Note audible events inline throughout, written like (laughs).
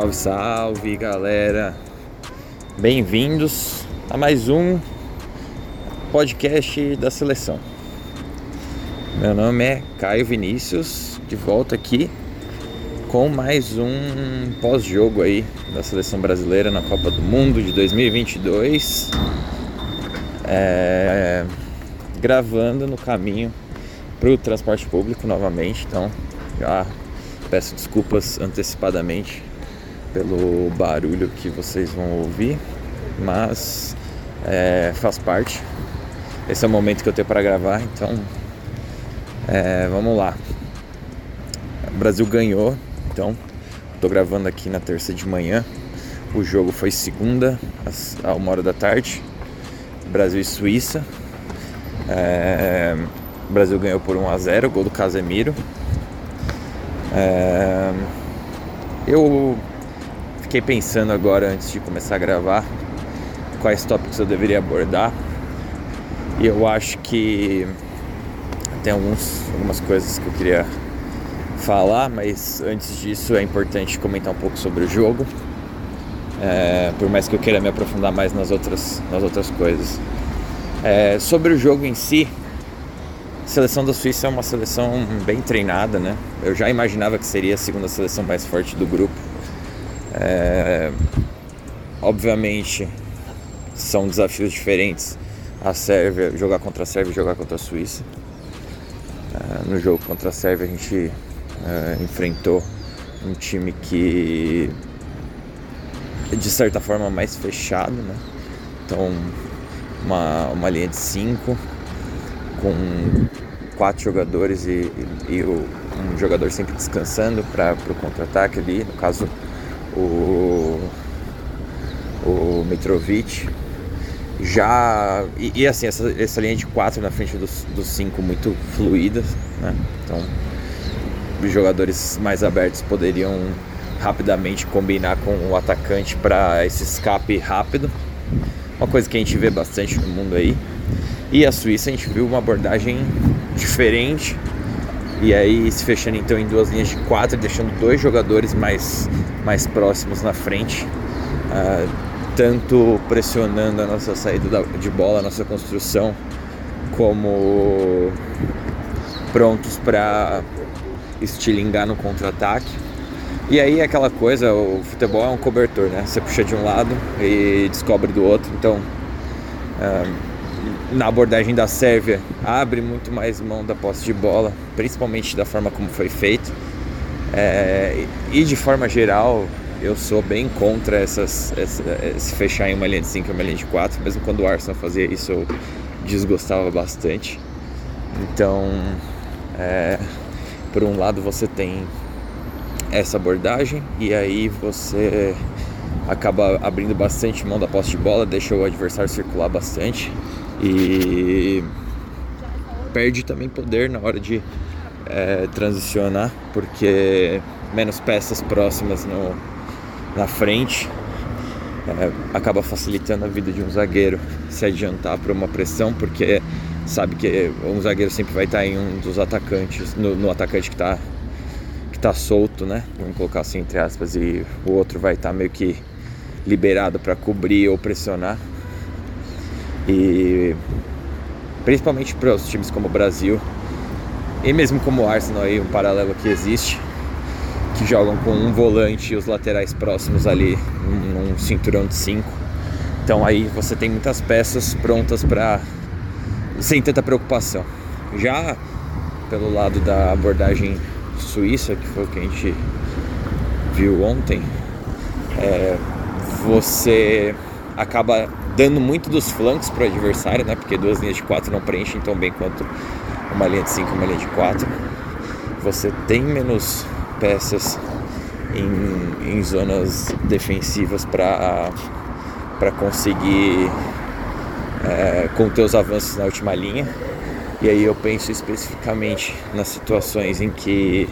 Salve, salve galera! Bem-vindos a mais um podcast da seleção. Meu nome é Caio Vinícius, de volta aqui com mais um pós-jogo aí da seleção brasileira na Copa do Mundo de 2022. É, gravando no caminho para o transporte público novamente, então já peço desculpas antecipadamente pelo barulho que vocês vão ouvir, mas é, faz parte. Esse é o momento que eu tenho para gravar, então é, vamos lá. O Brasil ganhou, então estou gravando aqui na terça de manhã. O jogo foi segunda, às, a uma hora da tarde. Brasil e Suíça. É, o Brasil ganhou por 1 a 0 gol do Casemiro. É, eu fiquei pensando agora antes de começar a gravar quais tópicos eu deveria abordar e eu acho que tem alguns, algumas coisas que eu queria falar, mas antes disso é importante comentar um pouco sobre o jogo, é, por mais que eu queira me aprofundar mais nas outras, nas outras coisas. É, sobre o jogo em si, a seleção da Suíça é uma seleção bem treinada, né? Eu já imaginava que seria a segunda seleção mais forte do grupo é, obviamente são desafios diferentes. A Sérvia, jogar contra a Sérvia e jogar contra a Suíça. É, no jogo contra a Sérvia a gente é, enfrentou um time que de certa forma mais fechado, né? Então uma, uma linha de cinco com quatro jogadores e, e, e um jogador sempre descansando para o contra-ataque ali, no caso o, o Mitrovic. Já. E, e, assim, essa, essa linha de 4 na frente dos 5 muito fluida. Né? Então, os jogadores mais abertos poderiam rapidamente combinar com o atacante para esse escape rápido. Uma coisa que a gente vê bastante no mundo aí. E a Suíça a gente viu uma abordagem diferente, e aí se fechando então em duas linhas de quatro, deixando dois jogadores mais, mais próximos na frente, uh, tanto pressionando a nossa saída de bola, a nossa construção, como prontos para estilingar no contra-ataque. E aí aquela coisa, o futebol é um cobertor, né? Você puxa de um lado e descobre do outro, então uh, na abordagem da Sérvia abre muito mais mão da posse de bola, principalmente da forma como foi feito. É, e de forma geral, eu sou bem contra essas, essa, esse fechar em uma linha de 5 e uma linha de 4, mesmo quando o Arsenal fazia isso eu desgostava bastante. Então, é, por um lado você tem essa abordagem e aí você acaba abrindo bastante mão da posse de bola, deixa o adversário circular bastante e perde também poder na hora de é, transicionar, porque menos peças próximas no, na frente é, acaba facilitando a vida de um zagueiro se adiantar para uma pressão, porque sabe que um zagueiro sempre vai estar em um dos atacantes, no, no atacante que está que tá solto, né? Vamos colocar assim entre aspas, e o outro vai estar meio que liberado para cobrir ou pressionar. E principalmente para os times como o Brasil e mesmo como o Arsenal aí, um paralelo que existe, que jogam com um volante e os laterais próximos ali num cinturão de cinco. Então aí você tem muitas peças prontas para sem tanta preocupação. Já pelo lado da abordagem suíça, que foi o que a gente viu ontem, é, você acaba dando muito dos flancos para o adversário, né? Porque duas linhas de quatro não preenchem tão bem quanto uma linha de cinco e uma linha de quatro. Você tem menos peças em, em zonas defensivas para para conseguir é, conter os avanços na última linha. E aí eu penso especificamente nas situações em que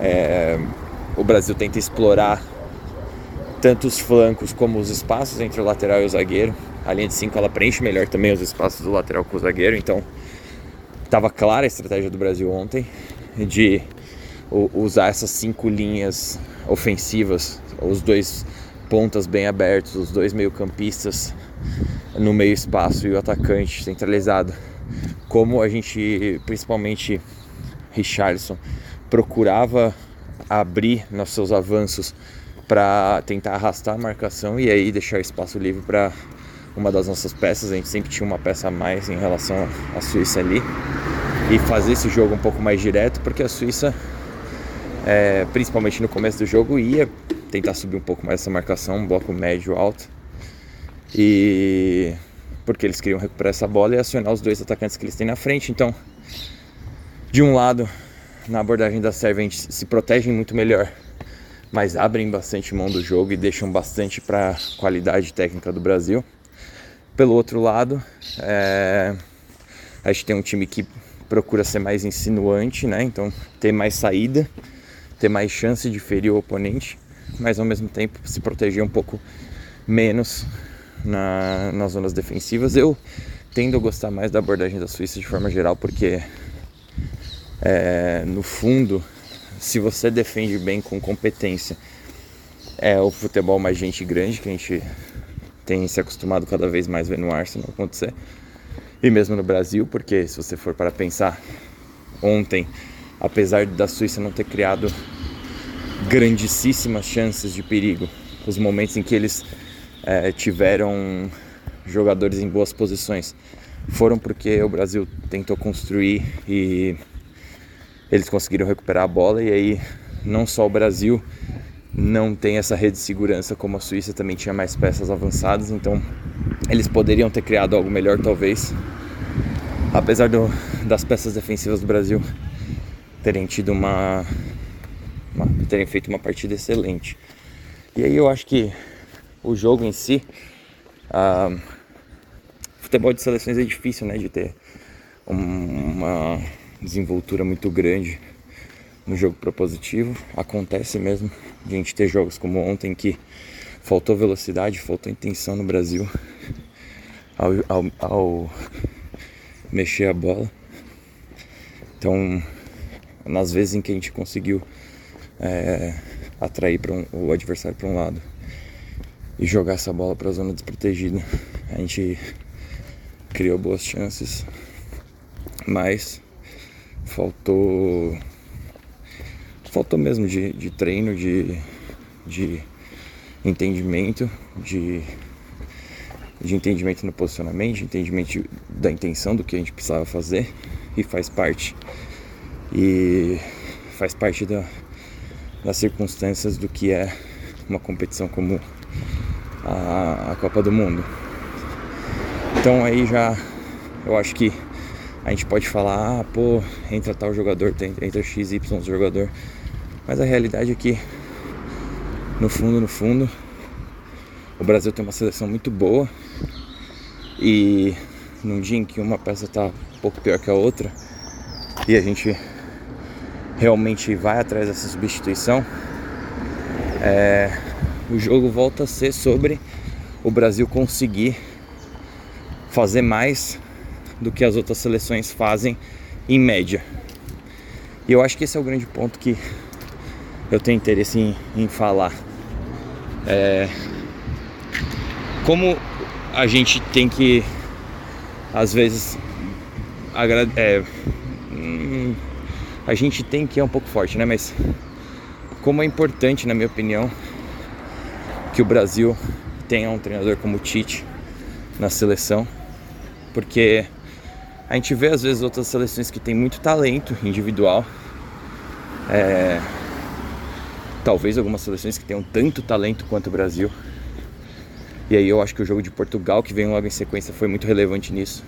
é, o Brasil tenta explorar tanto os flancos como os espaços entre o lateral e o zagueiro. A linha de 5 ela preenche melhor também os espaços do lateral com o zagueiro, então estava clara a estratégia do Brasil ontem de usar essas cinco linhas ofensivas os dois pontas bem abertos, os dois meio-campistas no meio espaço e o atacante centralizado. Como a gente, principalmente Richarlison, procurava abrir nos seus avanços para tentar arrastar a marcação e aí deixar espaço livre para uma das nossas peças. A gente sempre tinha uma peça a mais em relação à Suíça ali e fazer esse jogo um pouco mais direto, porque a Suíça, é, principalmente no começo do jogo, ia tentar subir um pouco mais essa marcação, um bloco médio alto. E porque eles queriam recuperar essa bola e acionar os dois atacantes que eles têm na frente. Então, de um lado, na abordagem da Sérvia, a gente se protegem muito melhor, mas abrem bastante mão do jogo e deixam bastante para a qualidade técnica do Brasil. Pelo outro lado, é... a gente tem um time que procura ser mais insinuante, né? Então, ter mais saída, ter mais chance de ferir o oponente, mas ao mesmo tempo se proteger um pouco menos na, nas zonas defensivas. Eu tendo a gostar mais da abordagem da Suíça de forma geral, porque é, no fundo, se você defende bem com competência, é o futebol mais gente grande que a gente tem se acostumado cada vez mais ver no Arsenal acontecer. E mesmo no Brasil, porque se você for para pensar, ontem, apesar da Suíça não ter criado grandíssimas chances de perigo, os momentos em que eles é, tiveram jogadores em boas posições foram porque o Brasil tentou construir e eles conseguiram recuperar a bola e aí não só o Brasil não tem essa rede de segurança como a Suíça também tinha mais peças avançadas, então eles poderiam ter criado algo melhor talvez, apesar do, das peças defensivas do Brasil terem tido uma, uma terem feito uma partida excelente. E aí eu acho que o jogo em si, uh, futebol de seleções é difícil, né, de ter uma desenvoltura muito grande no jogo propositivo. Acontece mesmo a gente ter jogos como ontem que faltou velocidade, faltou intenção no Brasil ao, ao, ao mexer a bola. Então, nas vezes em que a gente conseguiu é, atrair um, o adversário para um lado e jogar essa bola para a zona desprotegida, a gente criou boas chances, mas faltou faltou mesmo de, de treino, de, de entendimento, de, de entendimento no posicionamento, de entendimento da intenção do que a gente precisava fazer e faz parte e faz parte da, das circunstâncias do que é uma competição como a, a Copa do Mundo. Então aí já eu acho que a gente pode falar, ah, pô, entra tal jogador, entra XY jogador. Mas a realidade é que, no fundo, no fundo, o Brasil tem uma seleção muito boa e num dia em que uma peça está um pouco pior que a outra e a gente realmente vai atrás dessa substituição, é, o jogo volta a ser sobre o Brasil conseguir fazer mais do que as outras seleções fazem em média. E eu acho que esse é o grande ponto que eu tenho interesse em, em falar. É, como a gente tem que, às vezes, é, hum, a gente tem que é um pouco forte, né? Mas como é importante, na minha opinião, que o Brasil tenha um treinador como o Tite na seleção, porque a gente vê às vezes outras seleções que tem muito talento individual. É, talvez algumas seleções que tenham tanto talento quanto o Brasil. E aí eu acho que o jogo de Portugal, que vem logo em sequência, foi muito relevante nisso.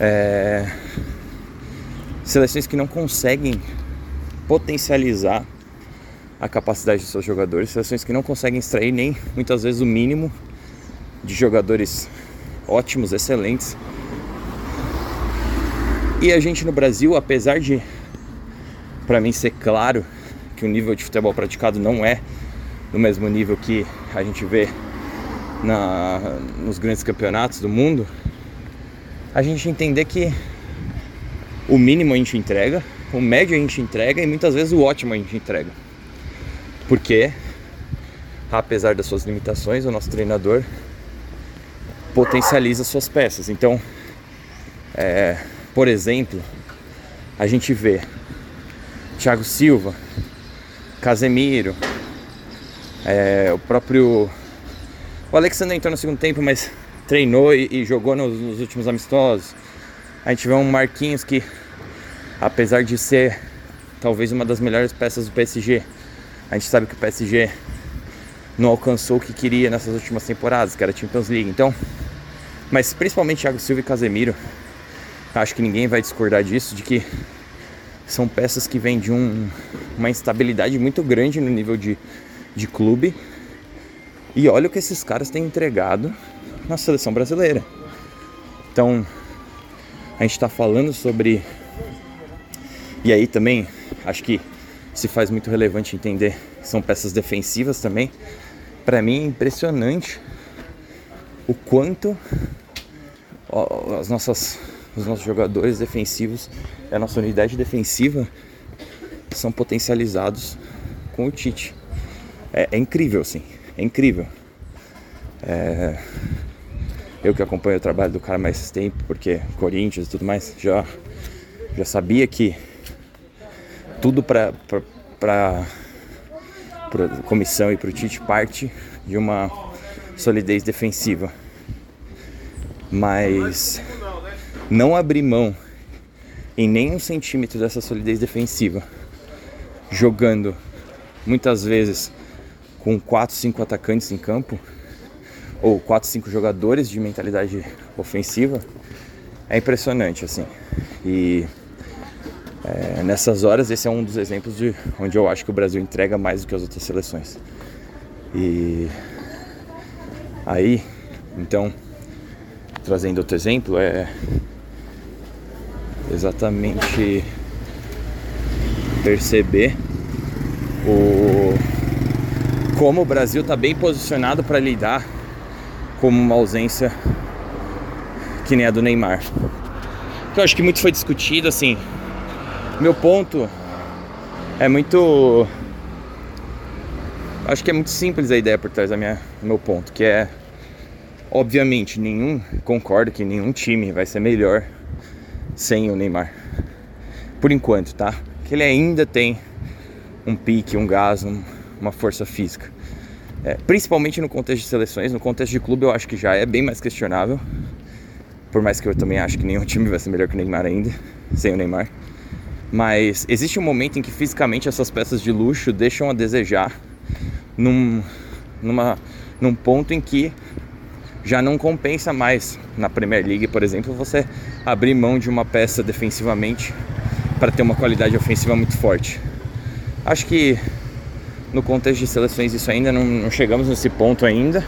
É, seleções que não conseguem potencializar a capacidade dos seus jogadores, seleções que não conseguem extrair nem muitas vezes o mínimo de jogadores ótimos, excelentes e a gente no Brasil, apesar de para mim ser claro que o nível de futebol praticado não é do mesmo nível que a gente vê na, nos grandes campeonatos do mundo, a gente entender que o mínimo a gente entrega, o médio a gente entrega e muitas vezes o ótimo a gente entrega. Porque apesar das suas limitações, o nosso treinador potencializa suas peças. Então, é, por exemplo, a gente vê Thiago Silva, Casemiro, é, o próprio. O Alexandre entrou no segundo tempo, mas treinou e, e jogou nos, nos, últimos amistosos. A gente vê um Marquinhos que, apesar de ser talvez uma das melhores peças do PSG, a gente sabe que o PSG não alcançou o que queria nessas últimas temporadas, que era a Champions League. Então, mas principalmente Thiago Silva e Casemiro, acho que ninguém vai discordar disso, de que são peças que vêm de um, uma instabilidade muito grande no nível de, de clube. E olha o que esses caras têm entregado na seleção brasileira. Então, a gente está falando sobre. E aí também, acho que se faz muito relevante entender são peças defensivas também. Para mim é impressionante o quanto as nossas, os nossos jogadores defensivos a nossa unidade defensiva são potencializados com o Tite. É, é incrível, sim, é incrível. É, eu que acompanho o trabalho do cara mais tempo, porque Corinthians e tudo mais, já, já sabia que tudo para para comissão e para o Tite parte de uma solidez defensiva. Mas não abrir mão em nenhum centímetro dessa solidez defensiva, jogando muitas vezes com 4, 5 atacantes em campo, ou 4, 5 jogadores de mentalidade ofensiva, é impressionante assim. E é, nessas horas esse é um dos exemplos de onde eu acho que o Brasil entrega mais do que as outras seleções. E Aí, então, trazendo outro exemplo, é exatamente perceber o como o Brasil está bem posicionado para lidar com uma ausência que nem a do Neymar. Então acho que muito foi discutido assim. Meu ponto é muito acho que é muito simples a ideia por trás da minha, meu ponto, que é Obviamente, nenhum concordo que nenhum time vai ser melhor sem o Neymar. Por enquanto, tá? Que ele ainda tem um pique, um gás, um, uma força física. É, principalmente no contexto de seleções, no contexto de clube eu acho que já é bem mais questionável. Por mais que eu também acho que nenhum (laughs) time vai ser melhor que o Neymar ainda, sem o Neymar. Mas existe um momento em que fisicamente essas peças de luxo deixam a desejar num, numa, num ponto em que já não compensa mais na Premier League, por exemplo, você abrir mão de uma peça defensivamente para ter uma qualidade ofensiva muito forte. Acho que no contexto de seleções isso ainda não, não chegamos nesse ponto ainda.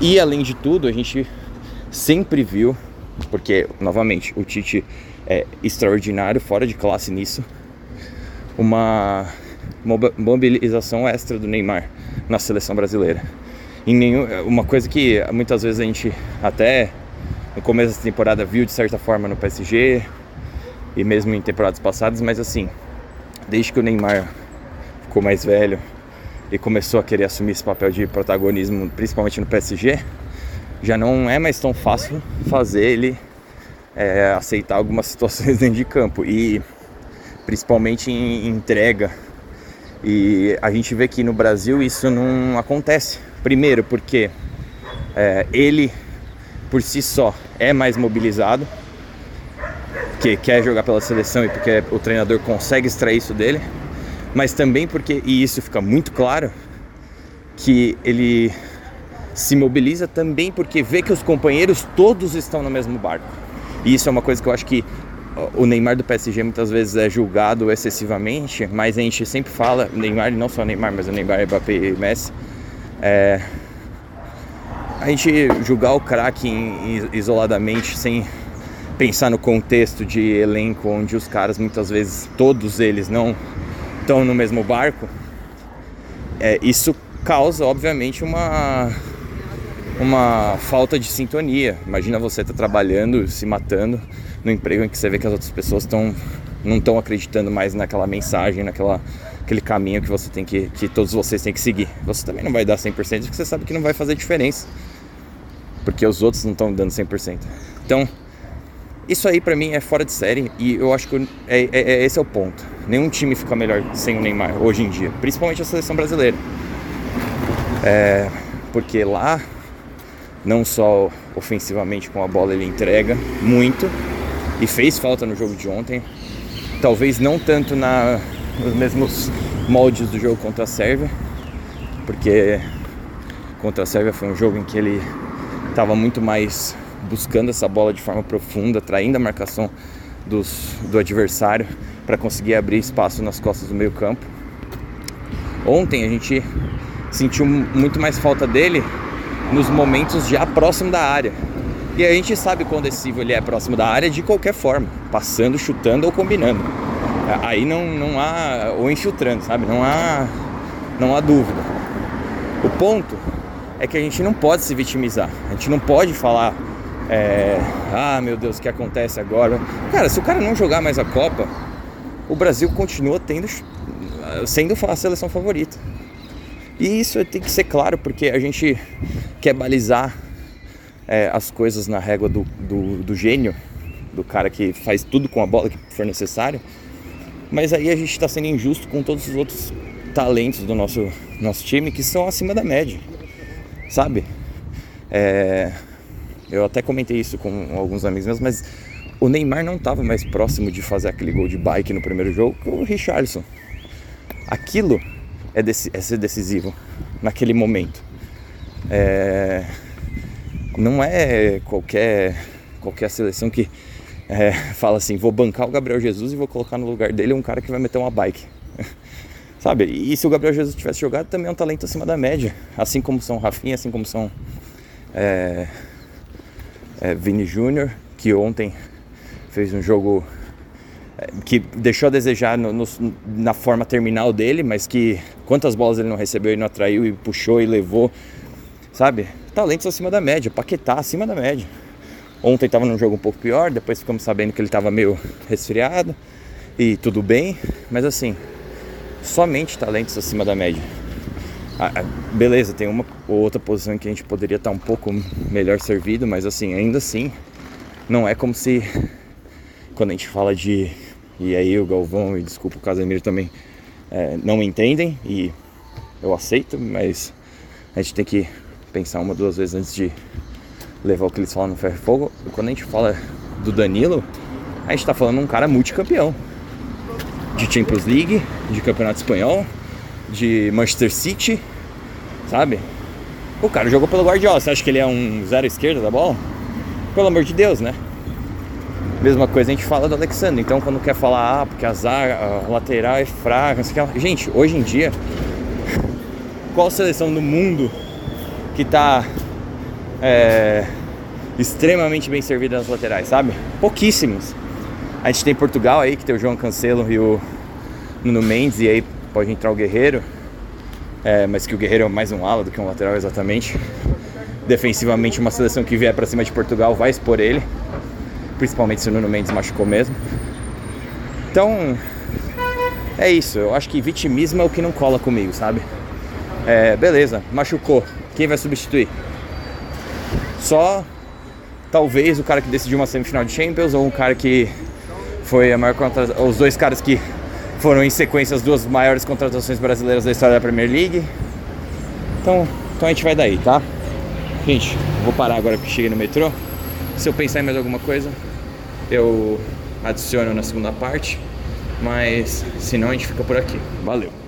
E além de tudo, a gente sempre viu, porque novamente o Tite é extraordinário, fora de classe nisso, uma mobilização extra do Neymar na seleção brasileira em nenhum, uma coisa que muitas vezes a gente até no começo da temporada viu de certa forma no PSG e mesmo em temporadas passadas, mas assim, desde que o Neymar ficou mais velho e começou a querer assumir esse papel de protagonismo, principalmente no PSG, já não é mais tão fácil fazer ele é, aceitar algumas (laughs) situações dentro de campo e principalmente em entrega. E a gente vê que no Brasil isso não acontece. Primeiro, porque é, ele por si só é mais mobilizado, que quer jogar pela seleção e porque o treinador consegue extrair isso dele, mas também porque, e isso fica muito claro, que ele se mobiliza também porque vê que os companheiros todos estão no mesmo barco. E isso é uma coisa que eu acho que o Neymar do PSG muitas vezes é julgado excessivamente, mas a gente sempre fala, Neymar, não só Neymar, mas o Neymar, Mbappé e Messi, é, a gente julgar o craque isoladamente sem pensar no contexto de elenco onde os caras muitas vezes todos eles não estão no mesmo barco é, isso causa obviamente uma uma falta de sintonia. Imagina você tá trabalhando se matando no emprego em que você vê que as outras pessoas estão não estão acreditando mais naquela mensagem naquela aquele caminho que você tem que que todos vocês têm que seguir. Você também não vai dar 100% porque você sabe que não vai fazer diferença. Porque os outros não estão dando 100%. Então, isso aí para mim é fora de série e eu acho que é, é, é, esse é o ponto. Nenhum time fica melhor sem o Neymar hoje em dia, principalmente a seleção brasileira. É, porque lá, não só ofensivamente com a bola ele entrega muito e fez falta no jogo de ontem. Talvez não tanto na, nos mesmos moldes do jogo contra a Sérvia, porque contra a Sérvia foi um jogo em que ele estava muito mais buscando essa bola de forma profunda, traindo a marcação dos, do adversário para conseguir abrir espaço nas costas do meio campo. Ontem a gente sentiu muito mais falta dele nos momentos já próximo da área. E a gente sabe quão decisivo ele é próximo da área de qualquer forma, passando, chutando ou combinando. Aí não, não há. ou infiltrando, sabe? Não há, não há dúvida. O ponto é que a gente não pode se vitimizar. A gente não pode falar é, ah, meu Deus, o que acontece agora? Cara, se o cara não jogar mais a Copa, o Brasil continua tendo, sendo a seleção favorita. E isso tem que ser claro, porque a gente quer balizar é, as coisas na régua do, do, do, gênio, do cara que faz tudo com a bola que for necessário. Mas aí a gente está sendo injusto com todos os outros talentos do nosso, nosso time que são acima da média, sabe? É, eu até comentei isso com alguns amigos meus, mas o Neymar não estava mais próximo de fazer aquele gol de bike no primeiro jogo que o Richarlison. Aquilo é, é ser decisivo naquele momento. É, não é qualquer, qualquer seleção que é, fala assim: vou bancar o Gabriel Jesus e vou colocar no lugar dele um cara que vai meter uma bike. (laughs) Sabe? E se o Gabriel Jesus tivesse jogado, também é um talento acima da média. Assim como são Rafinha, assim como são. É, é, Vini Júnior, que ontem fez um jogo é, que deixou a desejar no, no, na forma terminal dele, mas que quantas bolas ele não recebeu e não atraiu e puxou e levou, sabe? Talentos acima da média, Paquetá acima da média. Ontem estava num jogo um pouco pior, depois ficamos sabendo que ele estava meio resfriado e tudo bem, mas assim, somente talentos acima da média. Ah, beleza, tem uma ou outra posição em que a gente poderia estar um pouco melhor servido, mas assim, ainda assim, não é como se quando a gente fala de. E aí o Galvão e desculpa o Casemiro também é, não entendem e eu aceito, mas a gente tem que pensar uma, duas vezes antes de levar o que eles falam no ferro e fogo. Quando a gente fala do Danilo, a gente está falando um cara multicampeão de Champions League, de Campeonato Espanhol, de Manchester City, sabe? O cara jogou pelo Guardiola, você acha que ele é um zero esquerda da bola? Pelo amor de Deus, né? Mesma coisa a gente fala do Alexandre. Então, quando quer falar, ah, porque a zaga, a lateral é fraca, não sei o que. Gente, hoje em dia, qual seleção do mundo que tá é, extremamente bem servida nas laterais, sabe? Pouquíssimos. A gente tem Portugal aí, que tem o João Cancelo e o Nuno Mendes, e aí pode entrar o Guerreiro, é, mas que o Guerreiro é mais um ala do que um lateral exatamente. Defensivamente, uma seleção que vier para cima de Portugal vai expor ele, principalmente se o Nuno Mendes machucou mesmo. Então, é isso. Eu acho que vitimismo é o que não cola comigo, sabe? É, beleza, machucou. Quem vai substituir? Só talvez o cara que decidiu uma semifinal de Champions ou um cara que foi a maior contra... os dois caras que foram em sequência as duas maiores contratações brasileiras da história da Premier League. Então, então a gente vai daí, tá? Gente, vou parar agora que cheguei no metrô. Se eu pensar em mais alguma coisa, eu adiciono na segunda parte. Mas se não, a gente fica por aqui. Valeu!